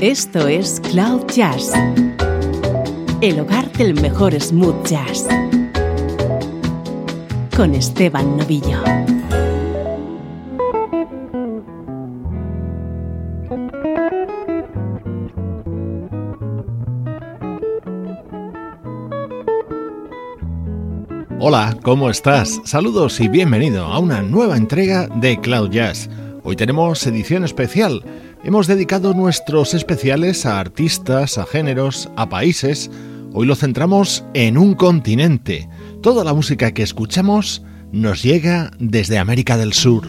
Esto es Cloud Jazz, el hogar del mejor smooth jazz, con Esteban Novillo. Hola, ¿cómo estás? Saludos y bienvenido a una nueva entrega de Cloud Jazz. Hoy tenemos edición especial Hemos dedicado nuestros especiales a artistas, a géneros, a países. Hoy lo centramos en un continente. Toda la música que escuchamos nos llega desde América del Sur.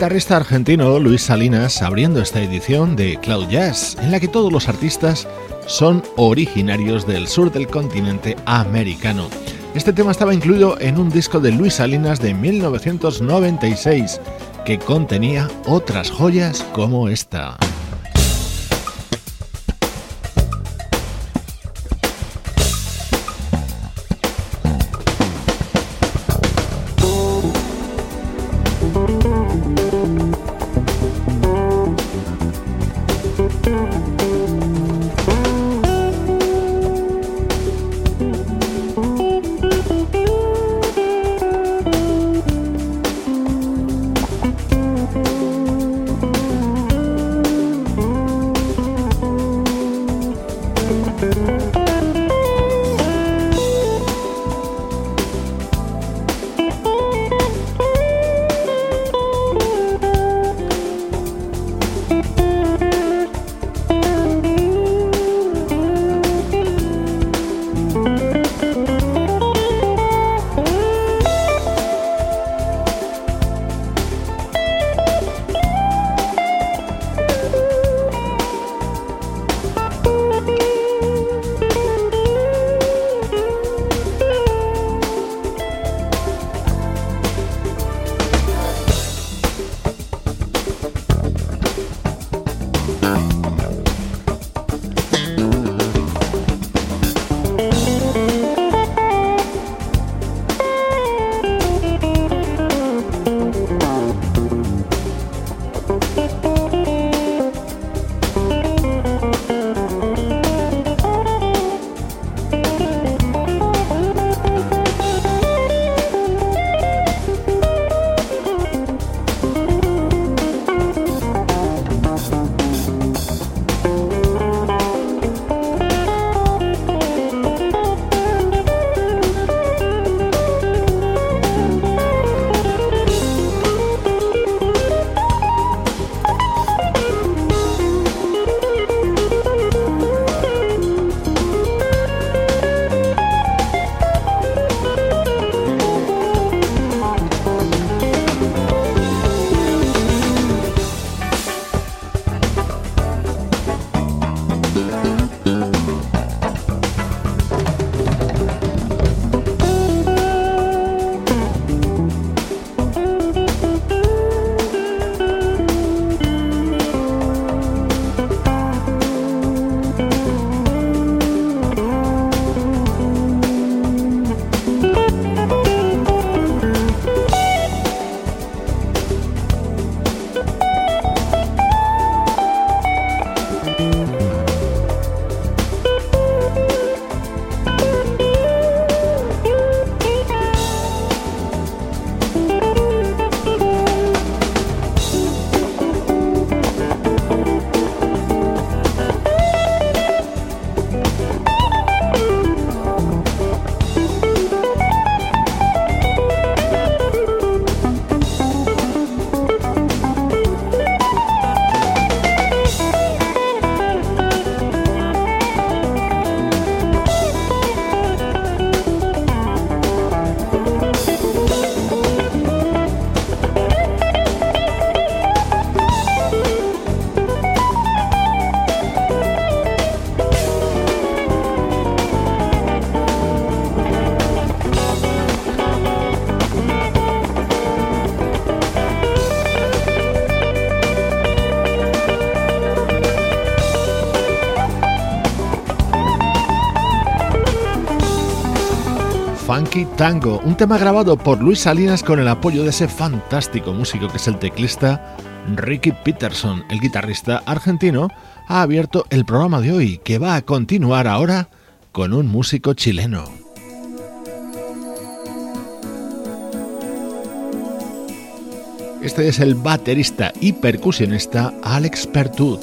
Guitarrista argentino Luis Salinas abriendo esta edición de Cloud Jazz, en la que todos los artistas son originarios del sur del continente americano. Este tema estaba incluido en un disco de Luis Salinas de 1996 que contenía otras joyas como esta. Tango, un tema grabado por Luis Salinas con el apoyo de ese fantástico músico que es el teclista Ricky Peterson, el guitarrista argentino, ha abierto el programa de hoy que va a continuar ahora con un músico chileno. Este es el baterista y percusionista Alex Pertut.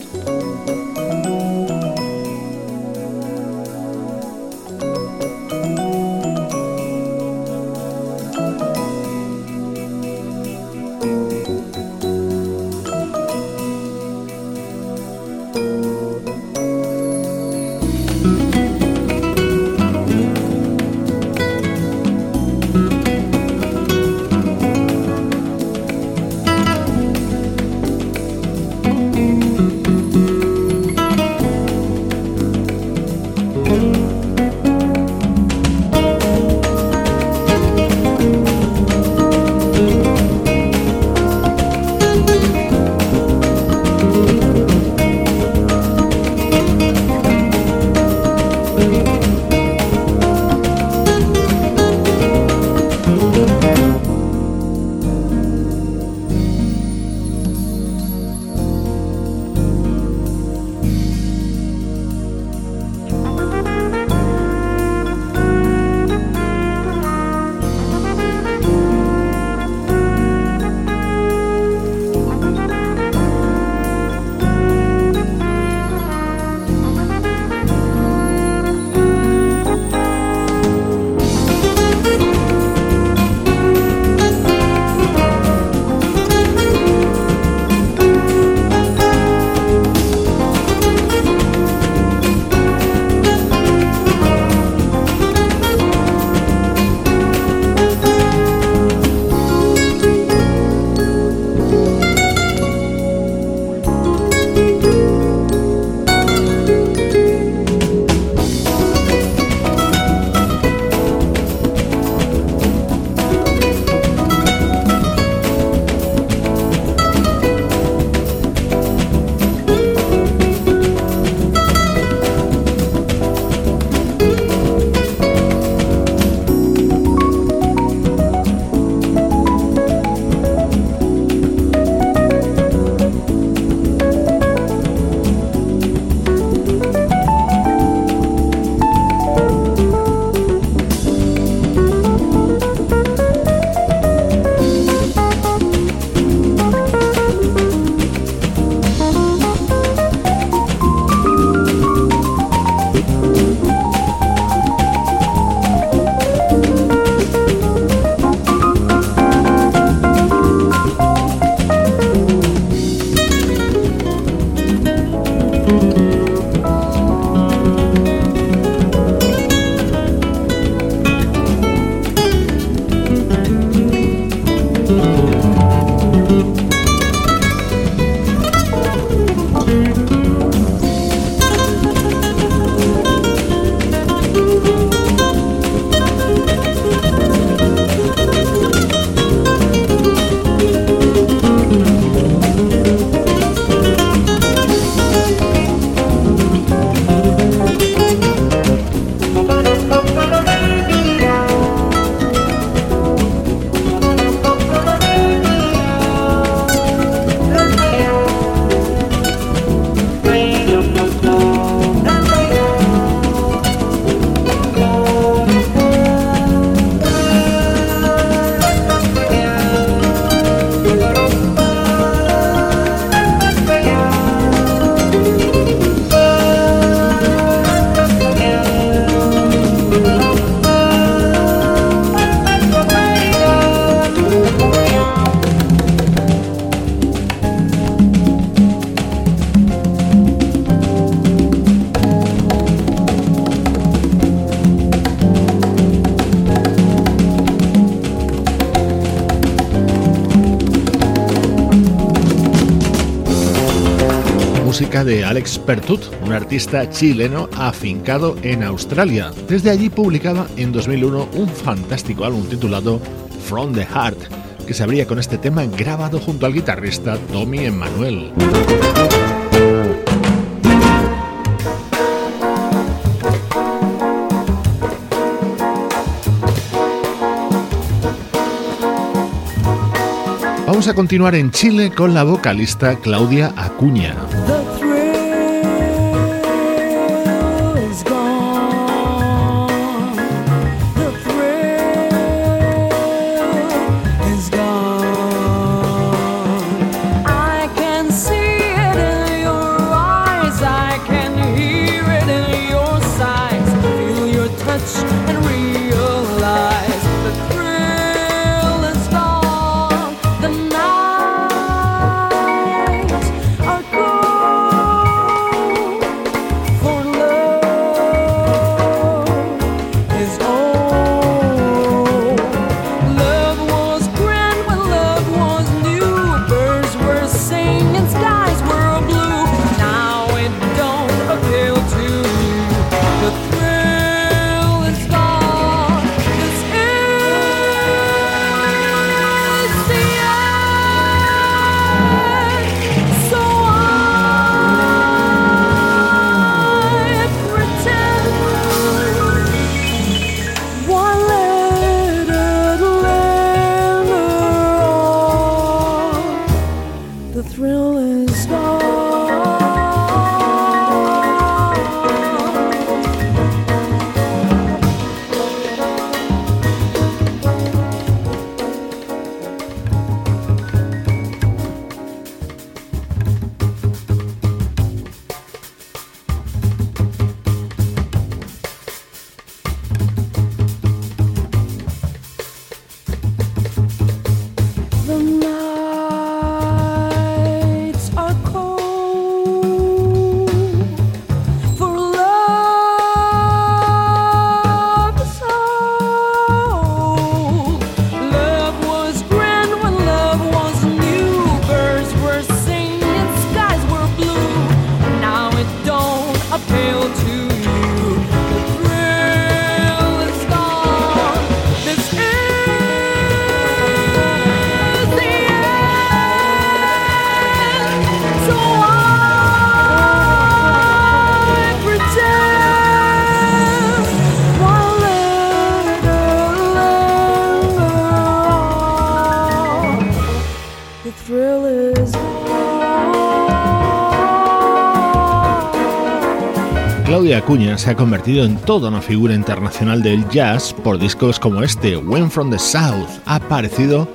De Alex Pertut, un artista chileno afincado en Australia. Desde allí publicaba en 2001 un fantástico álbum titulado From the Heart, que se abría con este tema grabado junto al guitarrista Tommy Emmanuel. Vamos a continuar en Chile con la vocalista Claudia Acuña. Acuña se ha convertido en toda una figura internacional del jazz por discos como este, When from the South, aparecido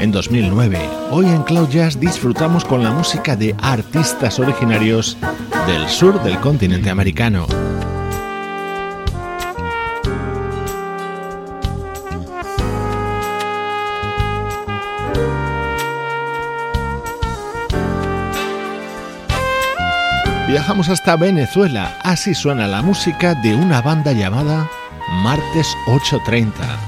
en 2009. Hoy en Cloud Jazz disfrutamos con la música de artistas originarios del sur del continente americano. Viajamos hasta Venezuela, así suena la música de una banda llamada Martes 830.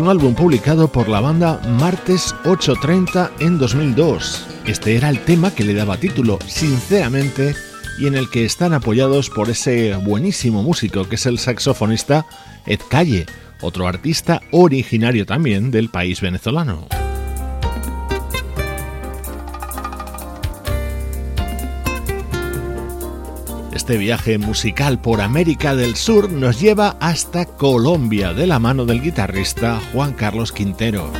Un álbum publicado por la banda Martes 830 en 2002. Este era el tema que le daba título, sinceramente, y en el que están apoyados por ese buenísimo músico que es el saxofonista Ed Calle, otro artista originario también del país venezolano. Este viaje musical por América del Sur nos lleva hasta Colombia de la mano del guitarrista Juan Carlos Quintero.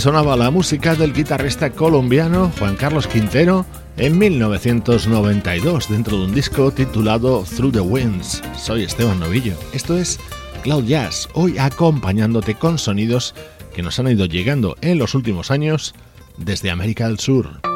Sonaba la música del guitarrista colombiano Juan Carlos Quintero en 1992 dentro de un disco titulado Through the Winds. Soy Esteban Novillo. Esto es Cloud Jazz, hoy acompañándote con sonidos que nos han ido llegando en los últimos años desde América del Sur.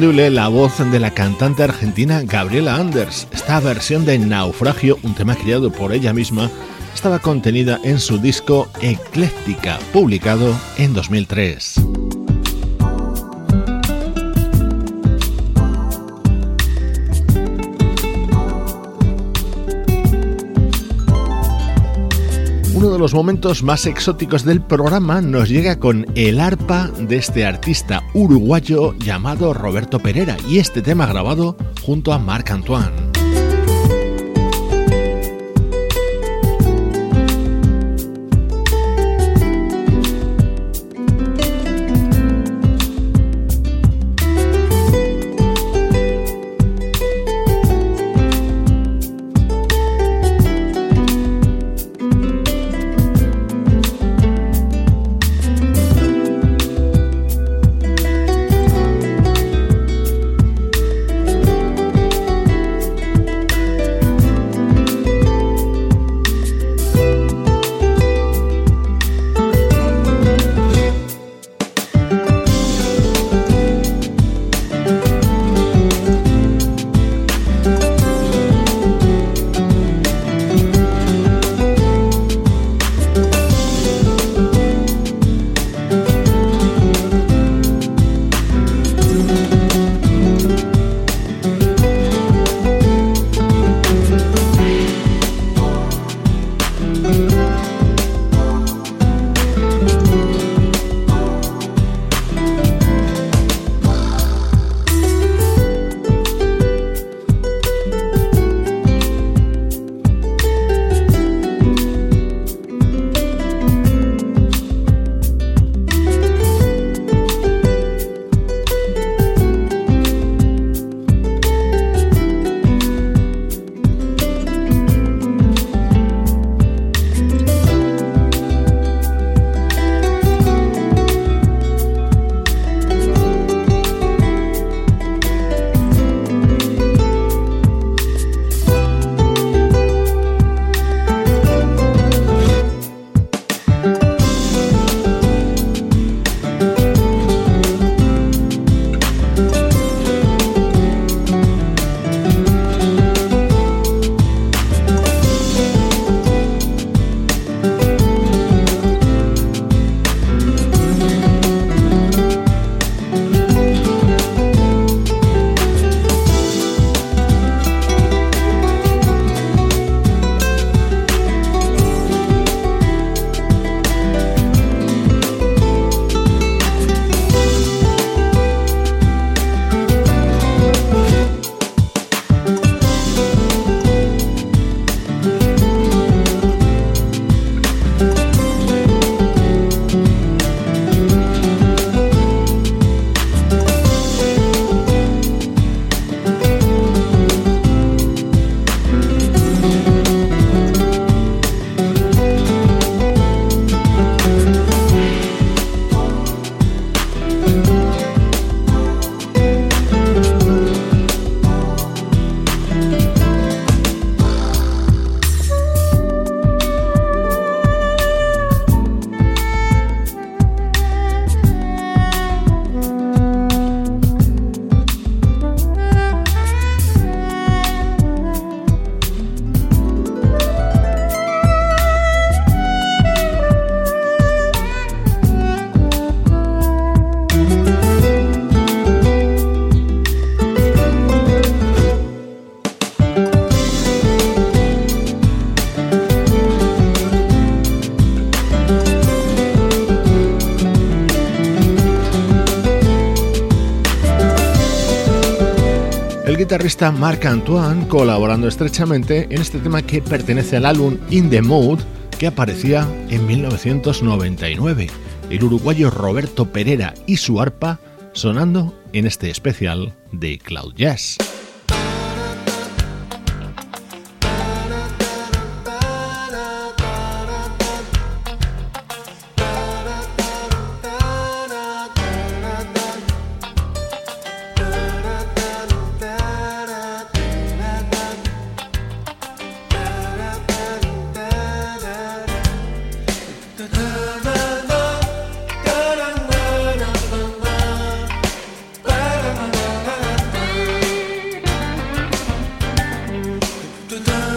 La voz de la cantante argentina Gabriela Anders. Esta versión de Naufragio, un tema creado por ella misma, estaba contenida en su disco Ecléctica, publicado en 2003. De los momentos más exóticos del programa nos llega con el arpa de este artista uruguayo llamado Roberto Pereira y este tema grabado junto a Marc Antoine. Guitarrista Marc Antoine colaborando estrechamente en este tema que pertenece al álbum In the Mood que aparecía en 1999. El uruguayo Roberto Pereira y su arpa sonando en este especial de Cloud Jazz. the time.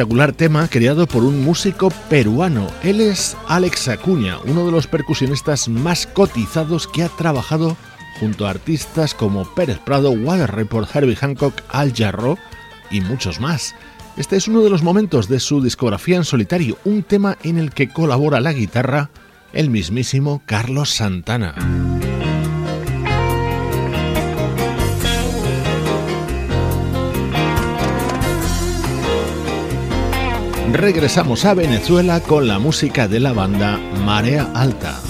Espectacular tema creado por un músico peruano. Él es Alex Acuña, uno de los percusionistas más cotizados que ha trabajado junto a artistas como Pérez Prado, Water Report, Herbie Hancock, Al Jarro y muchos más. Este es uno de los momentos de su discografía en solitario, un tema en el que colabora la guitarra el mismísimo Carlos Santana. Regresamos a Venezuela con la música de la banda Marea Alta.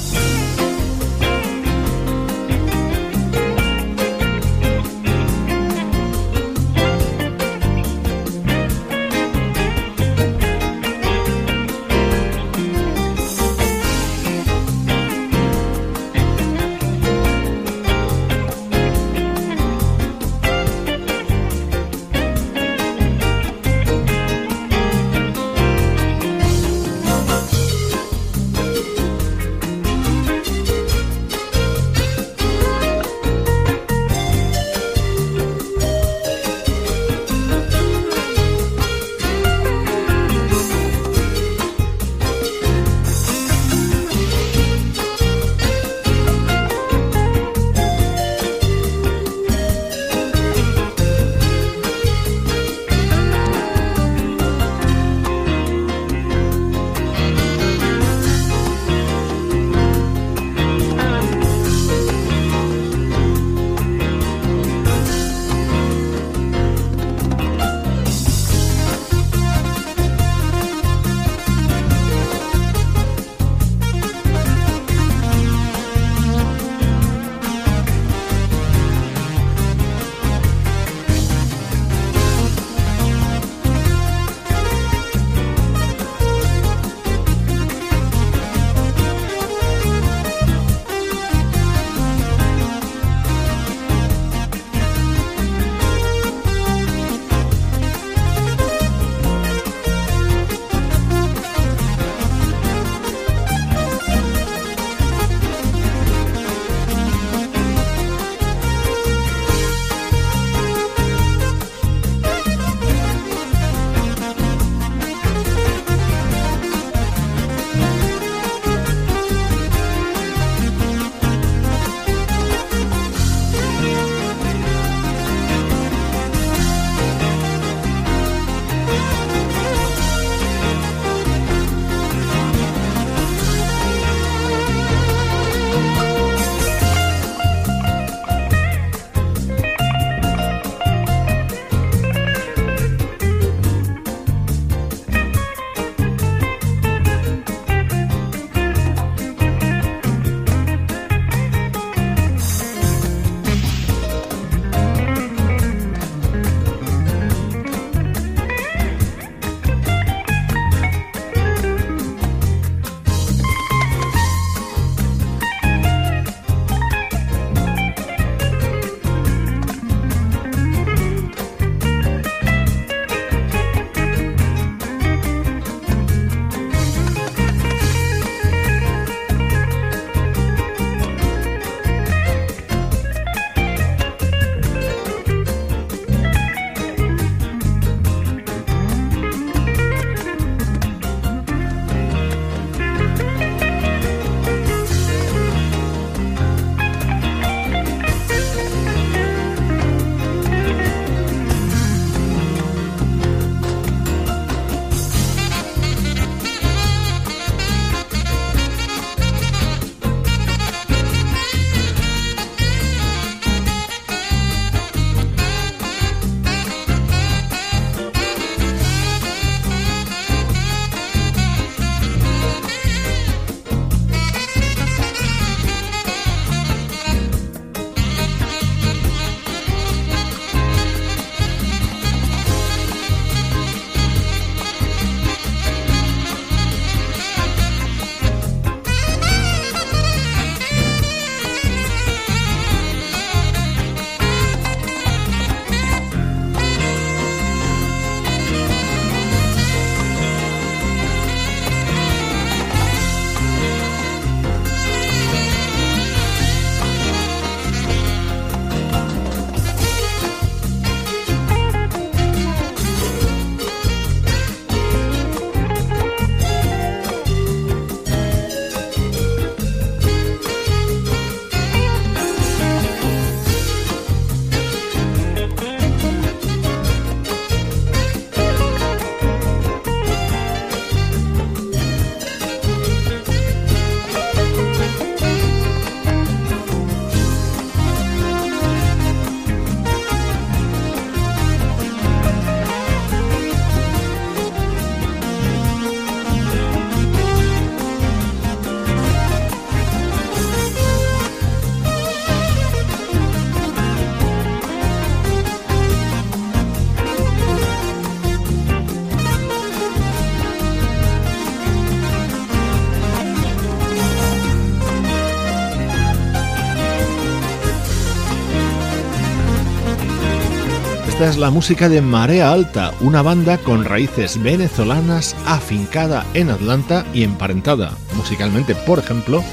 Esta es la música de Marea Alta, una banda con raíces venezolanas afincada en Atlanta y emparentada musicalmente, por ejemplo,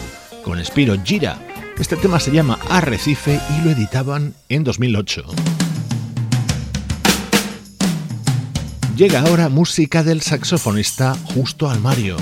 con Spiro Gira. Este tema se llama Arrecife y lo editaban en 2008. Llega ahora música del saxofonista Justo Almario.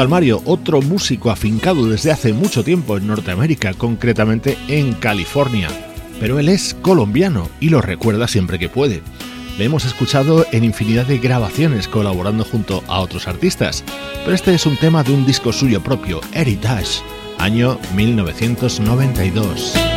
Al Mario, otro músico afincado desde hace mucho tiempo en Norteamérica, concretamente en California. Pero él es colombiano y lo recuerda siempre que puede. Le hemos escuchado en infinidad de grabaciones colaborando junto a otros artistas, pero este es un tema de un disco suyo propio, Heritage, año 1992.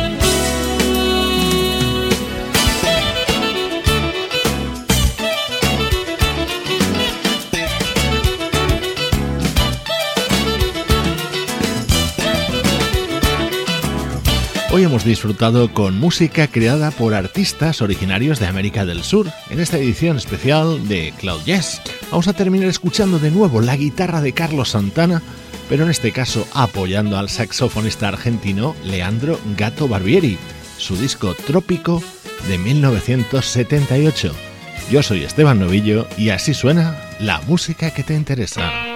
Hoy hemos disfrutado con música creada por artistas originarios de América del Sur, en esta edición especial de Cloud Jazz. Vamos a terminar escuchando de nuevo la guitarra de Carlos Santana, pero en este caso apoyando al saxofonista argentino Leandro Gato Barbieri, su disco Trópico de 1978. Yo soy Esteban Novillo y así suena la música que te interesa.